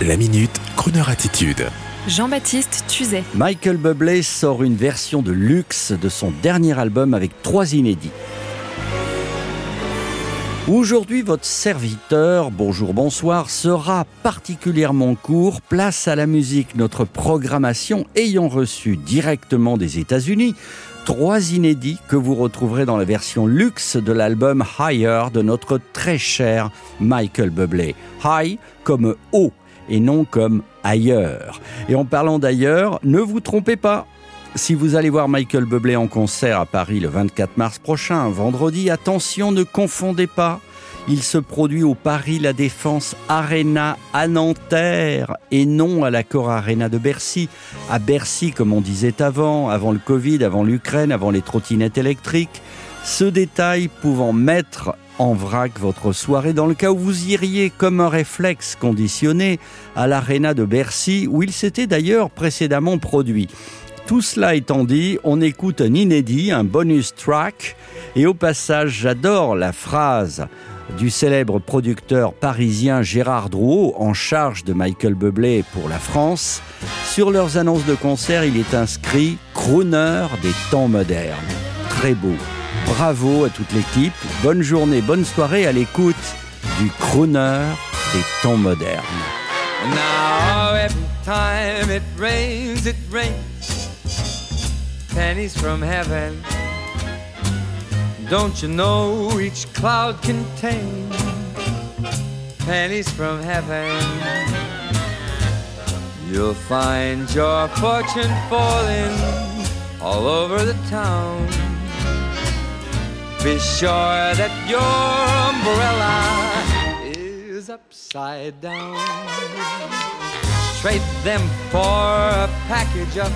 La minute, Kroneur attitude. Jean-Baptiste Tuzet. Michael Bublé sort une version de luxe de son dernier album avec trois inédits. Aujourd'hui, votre serviteur, bonjour, bonsoir, sera particulièrement court. Place à la musique, notre programmation ayant reçu directement des États-Unis trois inédits que vous retrouverez dans la version luxe de l'album Higher de notre très cher Michael Bublé. High comme haut et non comme ailleurs. Et en parlant d'ailleurs, ne vous trompez pas. Si vous allez voir Michael Bublé en concert à Paris le 24 mars prochain, vendredi, attention, ne confondez pas. Il se produit au Paris La Défense Arena à Nanterre et non à l'accord Arena de Bercy. À Bercy, comme on disait avant, avant le Covid, avant l'Ukraine, avant les trottinettes électriques. Ce détail pouvant mettre en vrac votre soirée dans le cas où vous iriez comme un réflexe conditionné à l'Arena de Bercy où il s'était d'ailleurs précédemment produit. Tout cela étant dit, on écoute un inédit, un bonus track, et au passage, j'adore la phrase du célèbre producteur parisien Gérard Drouot, en charge de Michael Bublé pour la France. Sur leurs annonces de concert, il est inscrit Crooner des temps modernes. Très beau. Bravo à toute l'équipe. Bonne journée, bonne soirée à l'écoute du Crooner des temps modernes. Now every time it rains, it rains pennies from heaven. Don't you know each cloud contains pennies from heaven? You'll find your fortune falling all over the town. Be sure that your umbrella is upside down. Trade them for a package of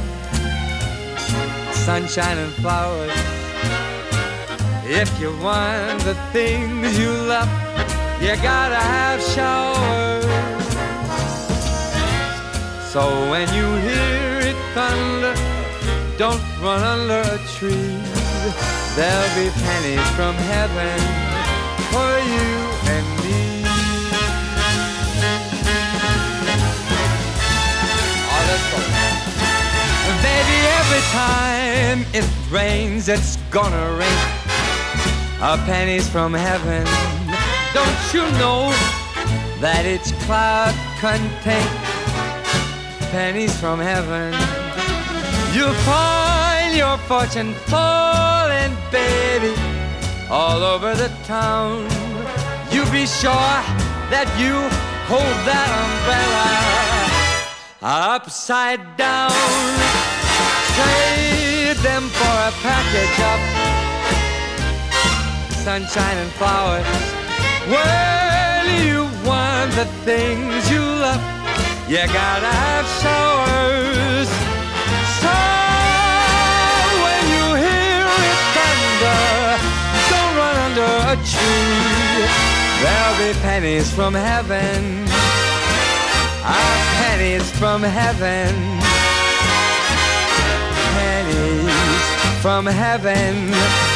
sunshine and flowers. If you want the things you love, you gotta have showers. So when you hear it thunder, don't run under a tree. There'll be pennies from heaven for you and me. Oh, let's go. Baby, every time it rains, it's gonna rain. A pennies from heaven. Don't you know that each cloud contains pennies from heaven? You'll find your fortune falling, baby, all over the town. You be sure that you hold that umbrella upside down. Trade them for a package of sunshine and flowers. Well, you want the things you love, you gotta have showers. A tree. There'll be pennies from heaven, ah, pennies from heaven, pennies from heaven